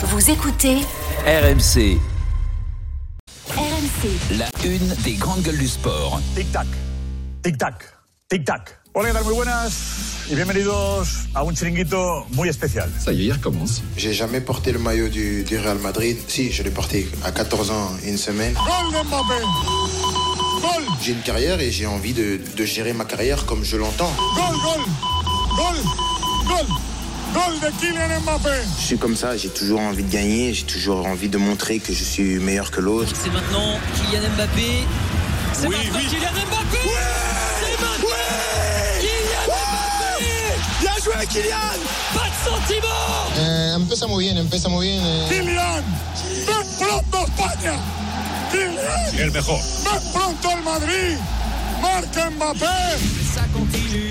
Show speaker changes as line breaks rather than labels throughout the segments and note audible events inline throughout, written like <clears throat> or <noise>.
Vous écoutez
RMC,
RMC.
la une des grandes gueules du sport.
Tic-tac, tic-tac, tic-tac. Hola. Muy buenas y bienvenidos a un chiringuito muy especial.
Ça y est, il recommence.
J'ai jamais porté le maillot du, du Real Madrid. Si, je l'ai porté à 14 ans, une semaine.
¡Gol de Mbappé! ¡Gol!
J'ai une carrière et j'ai envie de, de gérer ma carrière comme je l'entends.
¡Gol, gol! ¡Gol! ¡Gol! ¡Gol de Kylian Mbappé!
Je suis comme ça, j'ai toujours envie de gagner, j'ai toujours envie de montrer que je suis meilleur que l'autre.
C'est maintenant Kylian Mbappé. C'est maintenant Kylian Mbappé. C'est maintenant Kylian Mbappé. Bien joué Kylian. Pas de sentiment.
Eh, empezamos bien, empezamos bien.
¡Kylian! ¡Ven pronto España! ¡Kylian!
El mejor.
¡Ven pronto al Madrid! ¡Marca Mbappé!
Ça continue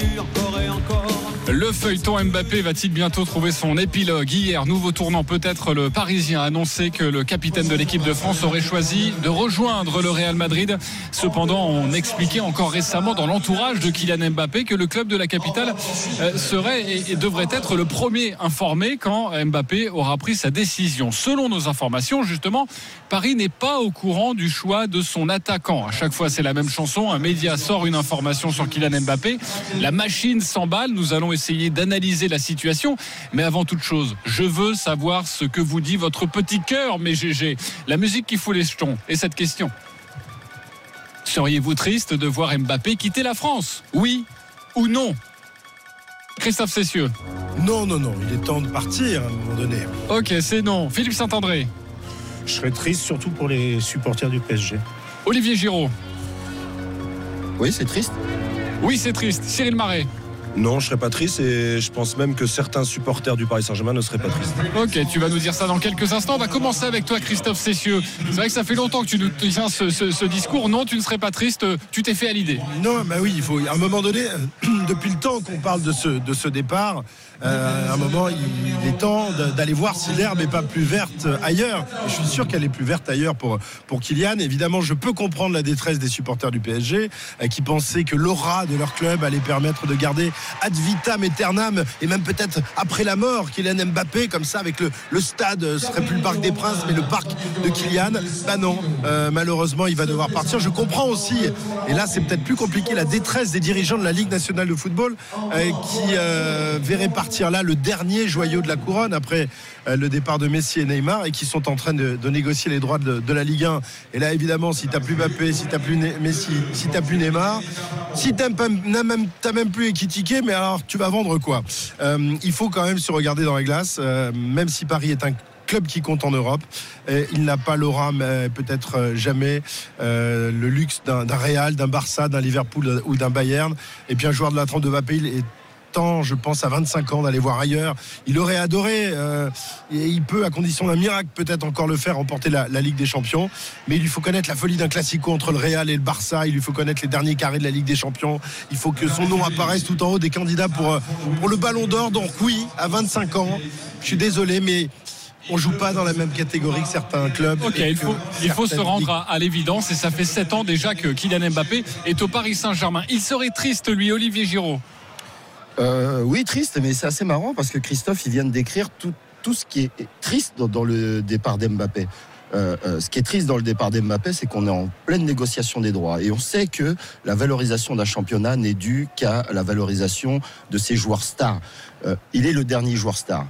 Le feuilleton Mbappé va-t-il bientôt trouver son épilogue Hier, nouveau tournant peut-être, le Parisien a annoncé que le capitaine de l'équipe de France aurait choisi de rejoindre le Real Madrid. Cependant, on expliquait encore récemment dans l'entourage de Kylian Mbappé que le club de la capitale euh, serait et, devrait être le premier informé quand Mbappé aura pris sa décision. Selon nos informations, justement, Paris n'est pas au courant du choix de son attaquant. À chaque fois, c'est la même chanson. Un média sort une information sur Kylian Mbappé. Machine s'emballe. Nous allons essayer d'analyser la situation. Mais avant toute chose, je veux savoir ce que vous dit votre petit cœur, mes GG. La musique qui fout les jetons. Et cette question. Seriez-vous triste de voir Mbappé quitter la France? Oui ou non? Christophe Cessieux.
Non, non, non, il est temps de partir à un moment donné.
Ok, c'est non. Philippe Saint-André.
Je serais triste surtout pour les supporters du PSG.
Olivier Giraud.
Oui, c'est triste.
Oui, c'est triste. Cyril Marais.
Non, je serais pas triste et je pense même que certains supporters du Paris Saint-Germain ne seraient pas tristes.
Ok, tu vas nous dire ça dans quelques instants. On va commencer avec toi, Christophe Cessieux. C'est vrai que ça fait longtemps que tu nous tiens ce, ce- ce discours. Non, tu ne serais pas triste. Tu t'es fait à l'idée.
Non, bah oui, il faut. À un moment donné, euh, <clears throat> depuis le temps qu'on parle de ce, de ce départ, euh, à un moment, il, est temps d'aller voir si l'herbe n'est pas plus verte ailleurs. Et je suis sûr qu'elle est plus verte ailleurs pour, pour Kylian. Évidemment, je peux comprendre la détresse des supporters du PSG euh, qui pensaient que l'aura de leur club allait permettre de garder ad vitam aeternam et même peut-être après la mort Kylian Mbappé, comme ça, avec le, stade, euh, ce serait plus le Parc des Princes, mais le parc de Kylian. Bah non, euh, malheureusement, il va devoir partir. Je comprends aussi, et là, c'est peut-être plus compliqué, la détresse des dirigeants de la Ligue nationale de football euh, qui euh, verraient partir là le dernier joyau de la couronne après le départ de Messi et Neymar et qui sont en train de, négocier les droits de, la Ligue 1. Et là, évidemment, si t'as plus Mbappé, si t'as plus Messi, si t'as plus Neymar, si t'as même, même plus Ekitike, mais alors tu vas vendre quoi? Euh, Il faut quand même se regarder dans la glace, euh, même si Paris est un club qui compte en Europe. Il n'a pas l'aura, mais peut-être euh, jamais euh, le luxe d'un d'un Real, d'un Barça, d'un Liverpool ou d'un Bayern. Et puis un joueur de la trempe de Mbappé, il est je pense, à 25 ans d'aller voir ailleurs. Il aurait adoré, euh, et il peut, à condition d'un miracle, peut-être encore le faire, remporter la, Ligue des Champions. Mais il lui faut connaître la folie d'un classico entre le Real et le Barça. Il lui faut connaître les derniers carrés de la Ligue des Champions. Il faut que son nom apparaisse tout en haut des candidats pour, euh, le Ballon d'Or. Donc oui, à 25 ans, je suis désolé, mais on joue pas dans la même catégorie que certains clubs.
Il faut, se rendre à, à l'évidence et ça fait 7 ans déjà que Kylian Mbappé est au Paris Saint-Germain. Il serait triste, lui, Olivier Giraud?
Euh, oui, triste, mais c'est assez marrant parce que Christophe, il vient de décrire tout, tout ce qui est triste dans, le départ d'Mbappé. Euh, euh, ce qui est triste dans le départ d'Mbappé, c'est qu'on est en pleine négociation des droits. Et on sait que la valorisation d'un championnat n'est due qu'à la valorisation de ses joueurs stars. Il est le dernier joueur star.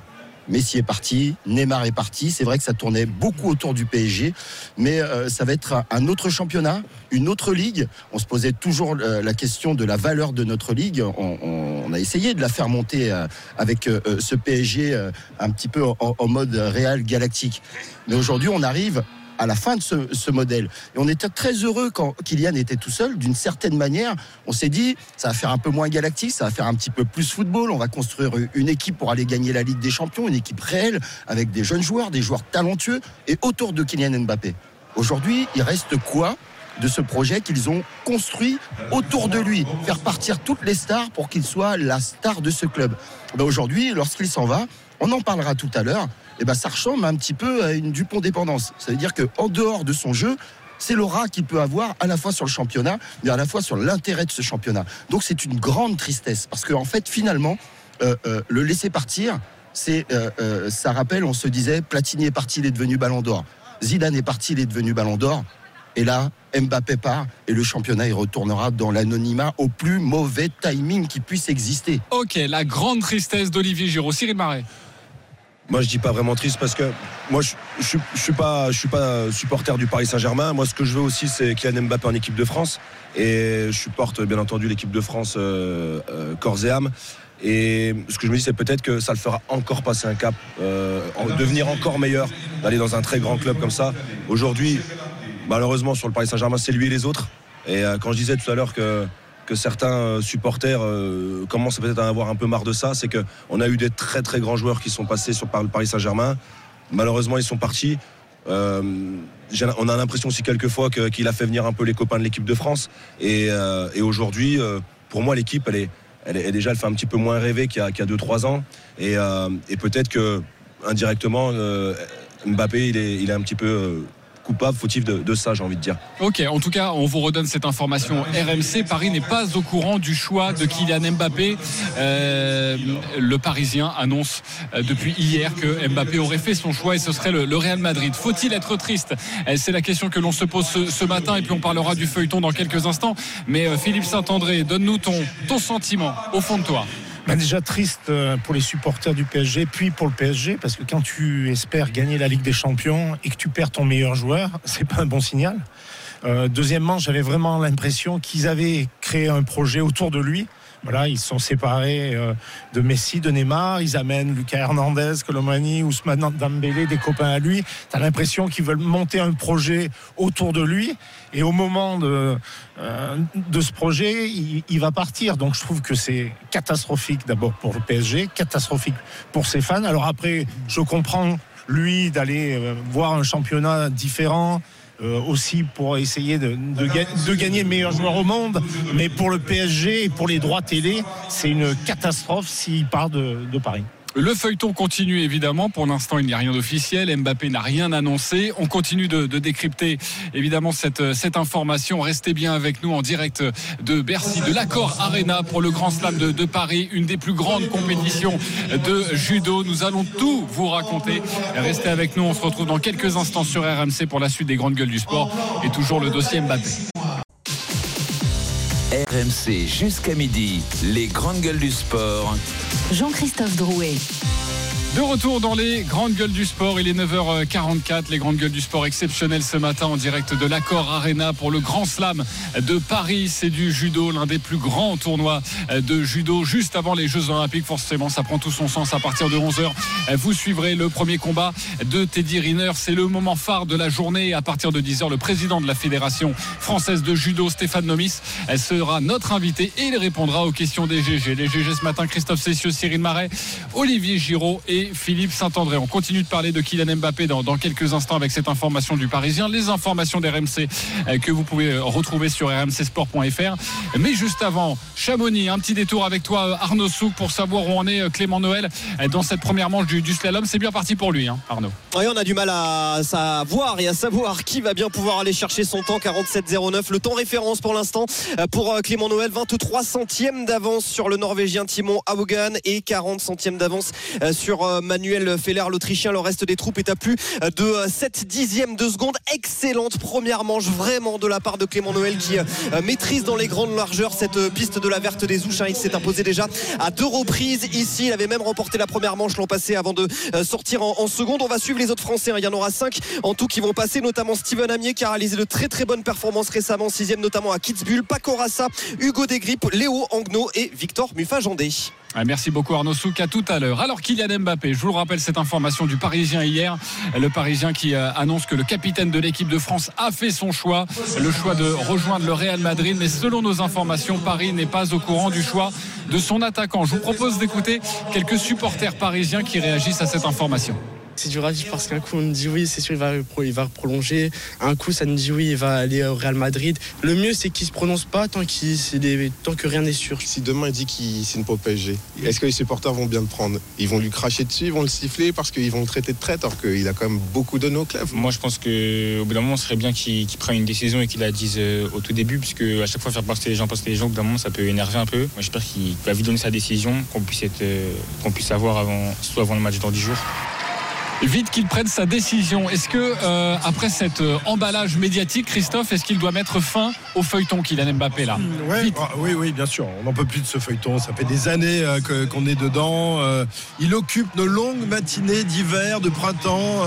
Messi est parti, Neymar est parti. C'est vrai que ça tournait beaucoup autour du PSG, mais euh, ça va être un, autre championnat, une autre ligue. On se posait toujours euh, la question de la valeur de notre ligue. On, a essayé de la faire monter euh, avec ce PSG un petit peu en, en mode réel galactique. Mais aujourd'hui, on arrive à la fin de ce, modèle. Et on était très heureux quand Kylian était tout seul. D'une certaine manière, on s'est dit, ça va faire un peu moins galactique, ça va faire un petit peu plus football. On va construire une équipe pour aller gagner la Ligue des Champions, une équipe réelle, avec des jeunes joueurs, des joueurs talentueux, et autour de Kylian Mbappé. Aujourd'hui, il reste quoi de ce projet qu'ils ont construit autour de lui, faire partir toutes les stars pour qu'il soit la star de ce club. Ben Aujourd'hui, lorsqu'il s'en va, on en parlera tout à l'heure, et ben ça ressemble un petit peu à une Dupont dépendance. Ça veut dire qu'en dehors de son jeu, c'est l'aura qu'il peut avoir à la fois sur le championnat, mais à la fois sur l'intérêt de ce championnat. Donc c'est une grande tristesse, parce qu'en fait, finalement, euh, euh, le laisser partir, euh, ça rappelle, on se disait, Platini est parti, il est devenu Ballon d'Or. Zidane est parti, il est devenu Ballon d'Or. Et là, Mbappé part et le championnat il retournera dans l'anonymat au plus mauvais timing qui puisse exister.
Ok, la grande tristesse d'Olivier Giroud. Cyril Marais.
Moi, je dis pas vraiment triste parce que moi, je, je, je suis pas, je suis pas supporter du Paris Saint-Germain. Moi, ce que je veux aussi, c'est Kylian Mbappé en équipe de France. Et je supporte bien entendu l'équipe de France euh, euh, corps et âme. Et ce que je me dis, c'est peut-être que ça le fera encore passer un cap, euh, en- devenir encore meilleur, d'aller dans un très grand club comme ça. Aujourd'hui, malheureusement, sur le Paris Saint-Germain, c'est lui et les autres. Et quand je disais tout à l'heure que, que certains euh, supporters euh, commencent peut-être à avoir un peu marre de ça, c'est qu'on a eu des très très grands joueurs qui sont passés sur par le Paris Saint-Germain. Malheureusement, ils sont partis. Euh, on a l'impression aussi quelquefois que- qu'il a fait venir un peu les copains de l'équipe de France. Et, aujourd'hui, pour moi, l'équipe, elle est, déjà, fait un petit peu moins rêver qu'il y a, y a 2-3 ans. Et, peut-être que indirectement, Mbappé, il est, un petit peu coupable, fautif de, ça, j'ai envie de dire.
Ok, en tout cas, on vous redonne cette information. RMC, Paris n'est pas au courant du choix de Kylian Mbappé. Euh, le Parisien annonce euh, depuis hier que Mbappé aurait fait son choix et ce serait le, Real Madrid. Faut-il être triste? Euh, C'est la question que l'on se pose ce, matin et puis on parlera du feuilleton dans quelques instants. Mais Philippe Saint-André, donne-nous ton, ton sentiment au fond de toi.
Bah, déjà triste euh, pour les supporters du PSG, puis pour le PSG, parce que quand tu espères gagner la Ligue des Champions et que tu perds ton meilleur joueur, <laughs> c'est pas un bon signal. Euh, deuxièmement, j'avais vraiment l'impression qu'ils avaient créé un projet autour de lui. Voilà, ils sont séparés euh, de Messi, de Neymar. Ils amènent Lucas Hernandez, Colomani, Ousmane Dembélé, des copains à lui. Tu as l'impression qu'ils veulent monter un projet autour de lui. Et au moment de, euh, ce projet, il, il va partir. Donc je trouve que c'est catastrophique d'abord pour le PSG, catastrophique pour ses fans. Alors après, je comprends lui d'aller euh, voir un championnat différent. Euh, aussi pour essayer de, de ga- de gagner le meilleur joueur au monde. Mais pour le PSG et pour les droits télé, c'est une catastrophe s'il part de, de Paris.
Le feuilleton continue évidemment. Pour l'instant, il n'y a rien d'officiel. Mbappé n'a rien annoncé. On continue de, décrypter évidemment cette, information. Restez bien avec nous en direct de Bercy, de l'accord Arena pour le Grand Slam de Paris, une des plus grandes compétitions de judo. Nous allons tout vous raconter. Restez avec nous. On se retrouve dans quelques instants sur RMC pour la suite des grandes gueules du sport et toujours le dossier Mbappé.
RMC jusqu'à midi, les grandes gueules du sport.
Jean-Christophe Drouet.
De retour dans les grandes gueules du sport, il est 9h44, les grandes gueules du sport exceptionnelles ce matin en direct de l'Accord Arena pour le Grand Slam de Paris. C'est du judo, l'un des plus grands tournois de judo juste avant les Jeux Olympiques. Forcément, ça prend tout son sens à partir de 11h. Vous suivrez le premier combat de Teddy Riner. C'est le moment phare de la journée. À partir de 10h, le président de la Fédération française de judo, Stéphane Nomis, sera notre invité et il répondra aux questions des GG. Les GG ce matin, Christophe Cessieux, Cyril Marais, Olivier Giraud et Philippe Saint-André. On continue de parler de Kylian Mbappé dans, quelques instants avec cette information du Parisien, les informations d'RMC euh, que vous pouvez euh, retrouver sur rmcsport.fr. Mais juste avant, Chamonix, un petit détour avec toi euh, Arnaud Souk pour savoir où en est Clément Noël dans cette première manche du, slalom. C'est bien parti pour lui, hein, Arnaud.
Oui, on a du mal à savoir et à savoir qui va bien pouvoir aller chercher son temps 47-09. Le temps référence pour l'instant pour Clément Noël, 23 centièmes d'avance sur le Norvégien Timon Haugan et 40 centièmes d'avance sur Manuel Feller, l'Autrichien. Le reste des troupes est à plus de euh, 7 dixièmes de seconde. Excellente première manche vraiment de la part de Clément Noël qui euh, maîtrise dans les grandes largeurs cette piste de la verte des Ouches. hein. Il s'est imposé déjà à deux reprises ici. Il avait même remporté la première manche l'an passé avant de euh, sortir en, seconde. On va suivre les autres Français. hein. Il y en aura cinq en tout qui vont passer, notamment Steven Amier qui a réalisé de très très bonnes performances récemment, sixième notamment à Kitzbühel, Paco Rassa, Hugo Desgrippes, Léo Angno et Victor Muffajandé.
Ah, Merci beaucoup Arnaud Souk, à tout à l'heure. Alors Kylian Mbappé, je vous le rappelle cette information du Parisien hier, le Parisien qui euh, annonce que le capitaine de l'équipe de France a fait son choix, le choix de rejoindre le Real Madrid, mais selon nos informations, Paris n'est pas au courant du choix de son attaquant. Je vous propose d'écouter quelques supporters parisiens qui réagissent à cette information.
C'est dur à vivre parce qu'un coup on nous dit oui, c'est sûr il va, il va prolonger. Un coup ça nous dit oui, il va aller au Real Madrid. Le mieux c'est qu'il se prononce pas tant, des- que rien n'est sûr.
Si demain il dit qu'il signe pour le PSG, est-ce que les supporters vont bien le prendre? Ils vont lui cracher dessus, ils vont le siffler parce qu'ils vont le traiter de traître alors qu'il a quand même beaucoup donné au club.
Moi, je pense qu'au bout d'un moment, ce serait bien qu'il prenne une décision et qu'il la dise euh, au tout début, puisque à chaque fois faire passer les gens, passer les gens, au bout d'un moment, ça peut énerver un peu. Moi, j'espère qu'il va vite donner sa décision, qu'on puisse être, euh, puisse savoir avant, soit avant le match dans 10 jours.
Vite qu'il prenne sa décision. Est-ce que, euh, après cet euh, emballage médiatique, Christophe, est-ce qu'il doit mettre fin au feuilleton Kylian Mbappé là?
Ouais, ah, oui, oui, bien sûr. On n'en peut plus de ce feuilleton. Ça fait des années euh, que- qu'on est dedans. Il occupe nos longues matinées d'hiver, de printemps,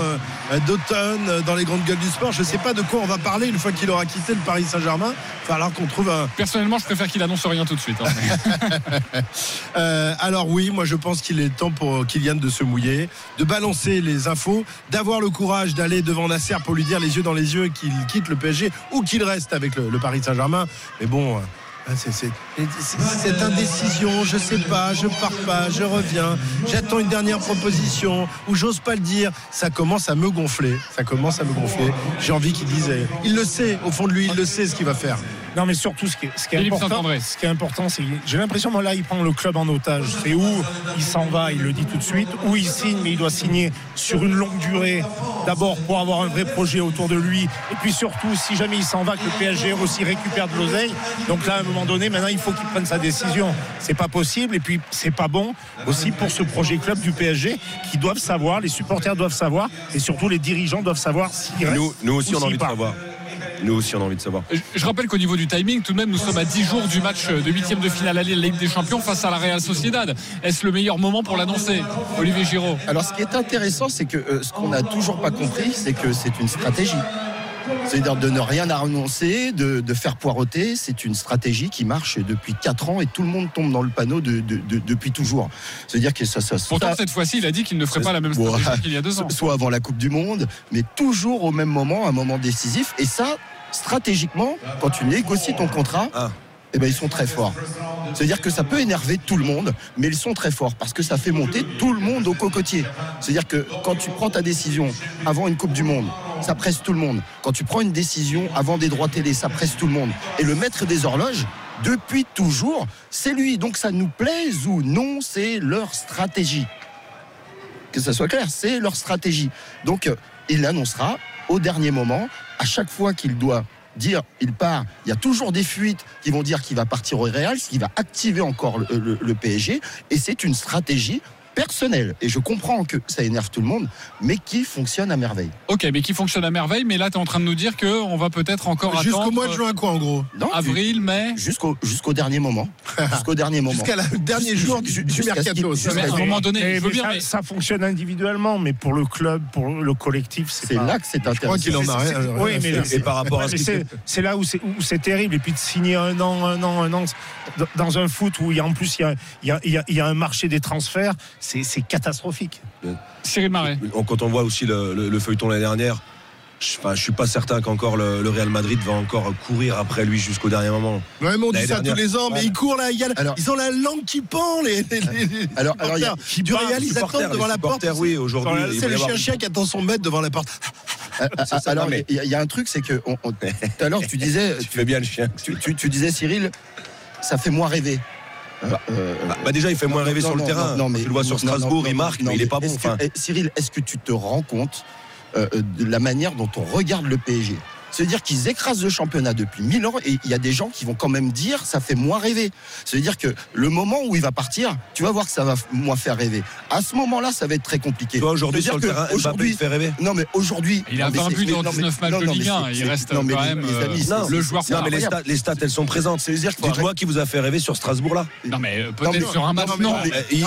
d'automne dans les grandes gueules du sport. Je ne sais pas de quoi on va parler une fois qu'il aura quitté le Paris Saint-Germain. Il va falloir qu'on trouve un.
Personnellement, je préfère qu'il annonce rien tout de suite. hein. <laughs>
Alors oui, moi je pense qu'il est temps pour Kylian de se mouiller, de balancer les infos, d'avoir le courage d'aller devant Nasser pour lui dire les yeux dans les yeux qu'il quitte le PSG ou qu'il reste avec le, Paris Saint-Germain. Mais bon. euh, c'est- c'est- Cette indécision, je sais pas, je pars pas, je reviens, j'attends une dernière proposition ou j'ose pas le dire, ça commence à me gonfler, ça commence à me gonfler. J'ai envie qu'il dise, il le sait, au fond de lui, il le sait ce qu'il va faire.
Non, mais surtout, ce qui est, ce qui est
Philippe
important, ce qui est important, c'est que j'ai l'impression, moi, là, il prend le club en otage. C'est où il s'en va, il le dit tout de suite, ou il signe, mais il doit signer sur une longue durée. D'abord pour avoir un vrai projet autour de lui, et puis surtout, si jamais il s'en va, que le PSG aussi récupère de l'oseille. Donc là, à un moment donné, maintenant, il faut qu'il prenne sa décision. C'est pas possible, et puis c'est pas bon aussi pour ce projet club du PSG, qui doivent savoir, les supporters doivent savoir, et surtout les dirigeants doivent savoir s'il reste
Nous, nous aussi,
ou
on a envie de savoir. Nous aussi, on a envie de savoir.
Je- Je rappelle qu'au niveau du timing, tout de même, nous sommes à 10 jours du match de huitième de finale à Lille, la Ligue des Champions face à la Real Sociedad. Est-ce le meilleur moment pour l'annoncer Olivier Giraud?
Alors, ce qui est intéressant, c'est que euh, ce qu'on n'a toujours pas compris, c'est que c'est une stratégie. C'est-à-dire de ne rien annoncer, de, de faire poireauter, c'est une stratégie qui marche depuis 4 ans et tout le monde tombe dans le panneau de- de- de- depuis toujours. C'est-à-dire que ça, ça,
Pourtant,
ça-
cette fois-ci, il a dit qu'il ne ferait pas la même stratégie qu'il y a deux ans.
soit avant la Coupe du Monde, mais toujours au même moment, un moment décisif. Et ça, stratégiquement, quand tu négocies ton contrat, eh ben, ils sont très forts. C'est-à-dire que ça peut énerver tout le monde, mais ils sont très forts parce que ça fait monter tout le monde au cocotier. C'est-à-dire que quand tu prends ta décision avant une Coupe du Monde, ça presse tout le monde. Quand tu prends une décision avant des droits télé, ça presse tout le monde. Et le maître des horloges, depuis toujours, c'est lui. Donc ça nous plaise ou non, c'est leur stratégie que ça soit clair, c'est leur stratégie. Donc, euh, il l'annoncera au dernier moment. À chaque fois qu'il doit dire il part, il y a toujours des fuites qui vont dire qu'il va partir au Real, ce qui va activer encore le, le- le PSG. Et c'est une stratégie personnelle. Et je comprends que ça énerve tout le monde, mais qui fonctionne à merveille.
Ok, mais qui fonctionne à merveille. Mais là, tu es en train de nous dire qu'on va peut-être encore
Jusqu'au
attendre.
mois de juin, quoi, en gros.
Non,
Avril, mai.
Jusqu'au jusqu'au dernier moment. <laughs> Jusqu'au dernier moment.
Jusqu'à la- le dernier jour du, du mercato.
Mais à un moment donné, bien,
ça,
mais-
ça fonctionne individuellement, mais pour le club, pour le collectif, c'est
C'est
pas-
là que c'est
Je crois
intéressant.
qu'il en a rien.
Oui, mais.
Et par rapport à ce
c'est c'est là où c'est où c'est terrible. Et puis de signer un an, un an, un an dans- un foot où il y a en plus il y a, il y a- il y a- il y a un marché des transferts, c'est c'est catastrophique.
Cyril Marais.
Quand on voit aussi le, le- le feuilleton l'année dernière, je, enfin, je suis pas certain qu'encore le, le Real Madrid va encore courir après lui jusqu'au dernier moment.
Ouais, mais on dit ça
dernière.
tous les ans, mais
Ouais.
ils courent là, il y a-
Alors-
ils ont la langue qui pend, les, les- les- les
Alors- alors, il y a-
supporters. du Real, ils attendent devant la porte.
oui, aujourd'hui,
C'est le
avoir-
chien-chien qui attend son maître devant la porte.
C'est ça,
alors,
mais-
il y, a- il y a un truc, c'est que on- on- tout à l'heure, tu disais, <laughs>
Tu fais bien le chien.
tu, tu- tu disais, Cyril, ça fait moins rêver. Euh, euh,
Bah, bah, déjà, il fait moins rêver
non,
sur le terrain.
non, mais-
tu le vois sur Strasbourg, il marque,
non,
mais il est pas bon.
que- Cyril, est-ce que tu te rends compte euh, de la manière dont on regarde le PSG C'est-à-dire qu'ils écrasent le championnat depuis 1000 ans et il y a des gens qui vont quand même dire ça fait moins rêver. C'est-à-dire que le moment où il va partir, tu vas voir que ça va moins faire rêver. À ce moment-là, ça va être très compliqué.
aujourd'hui, sur le
que
terrain, Mbappé
aujourd'hui-
te fait rêver.
Non mais aujourd'hui,
Il a
non, mais
20
c'est-
buts dans
non, mais-
19 matchs
non,
de Ligue 1.
c'est-
Il reste
non, mais
quand
les-
même
les amis, c'est-
Non,
c'est-
le joueur
Non, mais les stats, les stats, elles sont présentes.
C'est-à-dire faut
Dites-moi qui vous a fait rêver sur Strasbourg là.
Non, mais euh, peut-être sur un match,
non,
Il,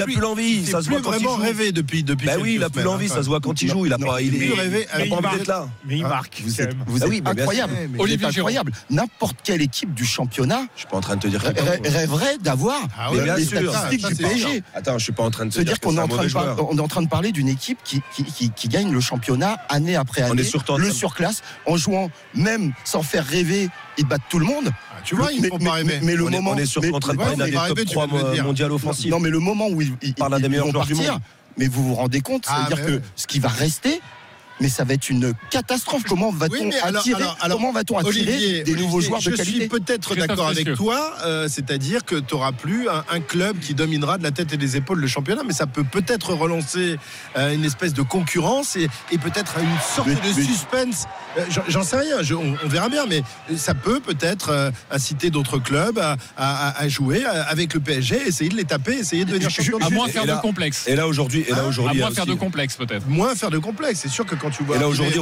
a, plus- l'envie, ça se voit
plus
quand il
vraiment
joue.
rêver depuis.
Bah oui, il a plus
semaines,
l'envie,
hein.
ça se voit quand il joue. Il a pas, envie d'être là.
Mais il
Ah,
marque.
Vous êtes. Vous
Ah
êtes
oui, bien
incroyable.
Olivier
incroyable. N'importe quelle équipe du championnat
Je suis pas en train de te dire est
rêverait d'avoir
Ah oui, bien
les
sûr,
statistiques
ça,
du PSG.
Attends, je suis pas en train de te
C'est-à-dire
dire
qu'on est, on est en train de parler d'une équipe qui, qui, qui- qui gagne le championnat année après
On
année.
est surtout en
le
train de-
surclasse, en jouant même sans faire rêver, ils battent tout le monde.
Ah, Tu vois, ils
mais,
font pas rêver.
mais le
on, est,
moment,
on est surtout
mais-
en train de parler des top
rêver, tu
3
viens de le dire.
mondial offensif.
Non, mais le moment où ils, ils-
Parle d'un
ils
des meilleurs
vont
joueurs du
partir,
monde.
mais vous vous rendez compte
Ah,
C'est-à-dire
mais
que ce qui va rester, mais ça va être une catastrophe. Comment va-t-on
Oui,
attirer,
alors- alors,
comment va-t-on attirer
Olivier,
des nouveaux
Olivier,
joueurs de
je
qualité
suis peut-être d'accord avec toi, euh, c'est-à-dire que tu n'auras plus un, un club qui dominera de la tête et des épaules le championnat, mais ça peut peut-être relancer euh, une espèce de concurrence et, et peut-être une sorte
Mais-
de
mais-
suspense. Euh, j'en- sais rien, je- on, on verra bien, mais ça peut peut-être euh, inciter d'autres clubs à, à- à jouer avec le PSG, essayer de les taper, essayer de devenir champion.
À moins faire de complexe.
Et là aujourd'hui, et là
À
aujourd'hui, a
moins faire
aussi-
de complexe peut-être.
Moins faire de complexe, c'est sûr que quand tu vois.
Et là aujourd'hui,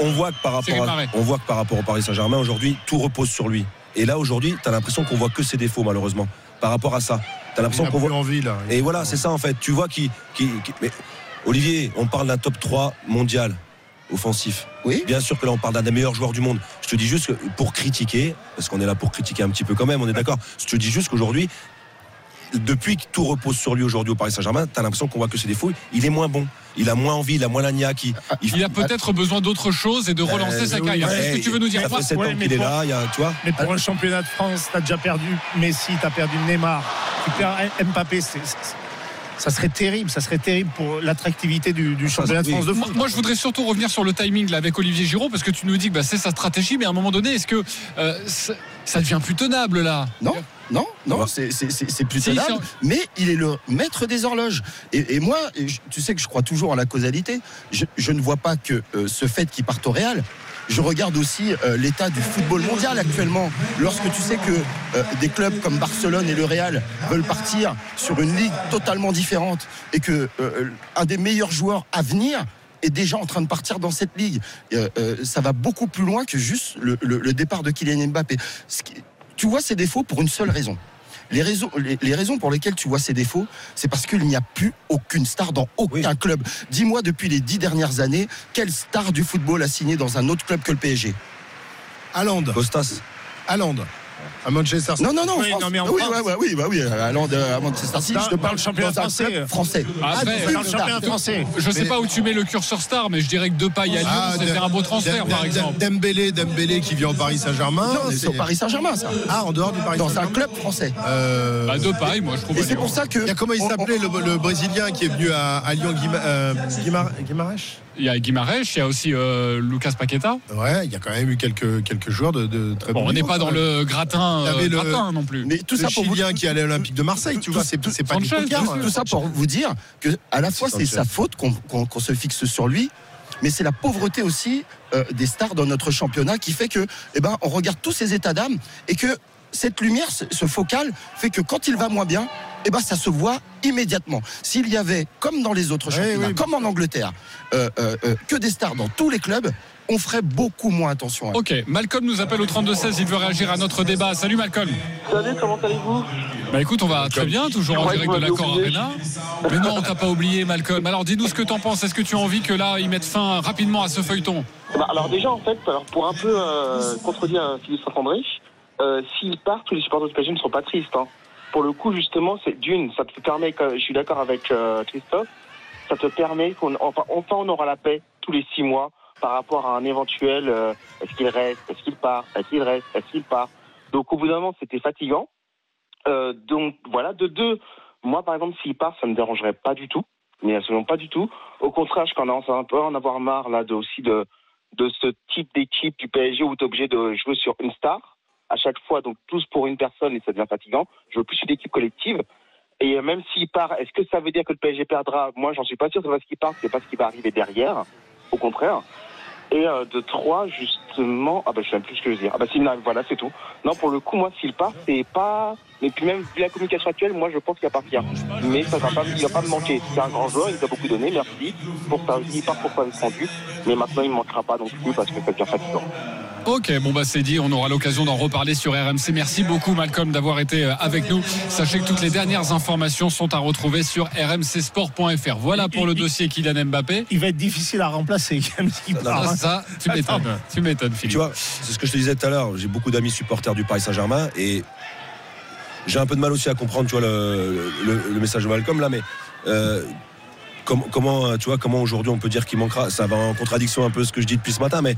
on, voit que par rapport, à,
réparé.
on voit que par rapport au Paris Saint-Germain aujourd'hui, tout repose sur lui. Et là aujourd'hui, tu as l'impression qu'on voit que ses défauts malheureusement. Par rapport à ça, tu as
Il
l'impression
a
qu'on voit.
envie là.
Et voilà, c'est ça en fait. Tu vois qui, qui, qui- mais Olivier, on parle d'un top 3 mondial offensif.
Oui.
Bien sûr que là on parle d'un des meilleurs joueurs du monde. Je te dis juste que pour critiquer, parce qu'on est là pour critiquer un petit peu quand même, on est d'accord. Je te dis juste qu'aujourd'hui, depuis que tout repose sur lui aujourd'hui au Paris Saint-Germain, t'as l'impression qu'on voit que ses défauts. Il est moins bon. Il a moins envie, il a moins la niaque. Il,
Il a peut-être besoin d'autre chose et de relancer
Euh,
sa
oui,
carrière.
ouais,
Qu'est-ce que tu veux nous dire
Ça fait 7
Ouais, mais
qu'il est
pour-
là, il y a, tu vois.
Mais pour un championnat de France, t'as déjà perdu Messi, t'as perdu Neymar, tu perds Mbappé, c'est- ça serait terrible, ça serait terrible pour l'attractivité du, du championnat de
oui.
France de
Moi,
foot.
moi, je voudrais surtout revenir sur le timing là, avec Olivier Giraud parce que tu nous dis que bah, c'est sa stratégie, mais à un moment donné, est-ce que euh, ça, ça devient plus tenable là?
Non, non, non, c'est- tenable,
si,
mais il est le maître des horloges. Et, et moi, je- tu sais que je crois toujours à la causalité. Je, je ne vois pas que euh, ce fait qu'il parte au Real. Je regarde aussi euh, l'état du football mondial actuellement. Lorsque tu sais que euh, des clubs comme Barcelone et le Real veulent partir sur une ligue totalement différente et que un des meilleurs joueurs à venir est déjà en train de partir dans cette ligue. Euh, euh, ça va beaucoup plus loin que juste le, le- le départ de Kylian Mbappé. Ce qui- tu vois ses défauts pour une seule raison. Les raisons, les, les raisons pour lesquelles tu vois ses défauts, c'est parce qu'il n'y a plus aucune star dans aucun club. Dis-moi, depuis les dix dernières années, quelle star du football a signé dans un autre club que le PSG
Haaland.
Costas.
Haaland. À Manchester City.
Non, non, non,
Oui, non, mais en
oui,
France-
ouais, ouais, oui, bah oui, à Manchester City, je te parle
le championnat français.
français.
Après,
Ah,
championnat français.
Je sais
Mais-
pas où tu mets le curseur star, mais je dirais que Depay à Lyon,
Ah, Dem-
un beau transfert, par exemple.
Dembélé, Dembélé qui vient au Paris Saint-Germain.
Non, c'est au Paris Saint-Germain, ça.
Ah, en dehors du Paris
Dans un
Saint-Germain.
club français.
Euh,
Bah, Depay, moi je trouve.
Et c'est pour ça que.
comment il s'appelait le, Brésilien qui est venu à, Lyon euh, Guimar- Guimarães
Il y a Guimarães, il y a aussi euh, Lucas Paqueta.
Ouais, il y a quand même eu quelques, quelques joueurs de, de très
Bon,
bon
on n'est pas dans le gratin,
Il y
euh,
avait le-
gratin non plus.
Mais tout
le
ça pour vous
Chilien qui allait à l'Olympique de Marseille, tu vois, c'est pas du
Sanchez,
tout
ça pour vous dire que à la fois c'est sa faute qu'on qu'on- qu'on se fixe sur lui, mais c'est la pauvreté aussi euh, des stars dans notre championnat qui fait que, eh ben, on regarde tous ces états d'âme et que cette lumière, ce, ce focal, fait que quand il va moins bien, eh ben, ça se voit immédiatement. S'il y avait, comme dans les autres
Oui,
championnats,
oui.
comme en Angleterre, euh, euh, euh, que des stars dans tous les clubs, on ferait beaucoup moins attention à.
Ok, Malcolm nous appelle au 32-16, il veut réagir à notre débat. Salut Malcolm.
Salut, comment allez-vous?
Bah écoute, on va très bien, toujours en direct de l'accord. Arena. Mais non, on t'a pas oublié Malcolm. Alors dis-nous ce que t'en penses. Est-ce que tu as envie que là, ils mettent fin rapidement à ce feuilleton?
Bah, Alors déjà, en fait, alors, pour un peu euh, contredire Philippe Saint-André, euh, s'il part, tous les supporters du PSG ne sont pas tristes. hein. Pour le coup, justement, c'est d'une, ça te permet, je suis d'accord avec euh, Christophe, ça te permet qu'on, enfin, on aura la paix tous les six mois par rapport à un éventuel, euh, est-ce qu'il reste, est-ce qu'il part, est-ce qu'il reste, est-ce qu'il part. Donc au bout d'un moment, c'était fatigant. Euh, donc voilà, de deux, moi par exemple, s'il part, ça me dérangerait pas du tout, mais absolument pas du tout. Au contraire, je commence un peu à en avoir marre là de aussi de de ce type d'équipe du PSG où tu es obligé de jouer sur une star à chaque fois, donc tous pour une personne et ça devient fatigant. Je veux plus une équipe collective. Et euh, même s'il part, est-ce que ça veut dire que le PSG perdra? Moi, j'en suis pas sûr. C'est parce qu'il part, c'est pas ce qui va arriver derrière. Au contraire. Et euh, de trois, justement, ah bah je sais même plus ce que je veux dire. Ah bah s'il n'arrive, voilà, c'est tout. Non, pour le coup, moi, s'il part, c'est pas. Mais puis même vu la communication actuelle, moi, je pense qu'il va partir. Mais ça va pas, il va pas me manquer. C'est un grand joueur, il nous a beaucoup donné, merci pour ça. Il part pour pas être rendu. Mais maintenant, il ne manquera pas non plus parce que ça devient fatigant.
Ok, bon bah c'est dit, on aura l'occasion d'en reparler sur RMC. Merci beaucoup Malcolm d'avoir été euh, avec nous. Sachez que toutes les dernières informations sont à retrouver sur rmcsport.fr. Voilà pour le dossier Kylian Mbappé.
Il va être difficile à remplacer. <laughs>
Ça, ça, tu m'étonnes. Tu m'étonnes, Philippe.
Tu vois, c'est ce que je te disais tout à l'heure. J'ai beaucoup d'amis supporters du Paris Saint-Germain et j'ai un peu de mal aussi à comprendre, tu vois, le, le- le message de Malcolm là, mais euh, com- comment, tu vois, comment aujourd'hui on peut dire qu'il manquera Ça va en contradiction un peu ce que je dis depuis ce matin, mais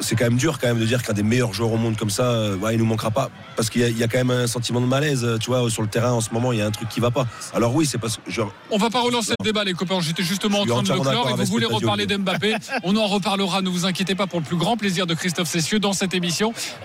c'est quand même dur quand même de dire qu'un des meilleurs joueurs au monde comme ça, euh, ouais, il nous manquera pas. Parce qu'il y, a- il y a quand même un sentiment de malaise, euh, tu vois, sur le terrain en ce moment, il y a un truc qui va pas. Alors oui, c'est parce que genre,
On va pas relancer le débat, les copains. J'étais justement en
Je
train de le clore et vous voulez reparler d'Mbappé. On en reparlera, ne vous inquiétez pas, pour le plus grand plaisir de Christophe Cessieux dans cette émission.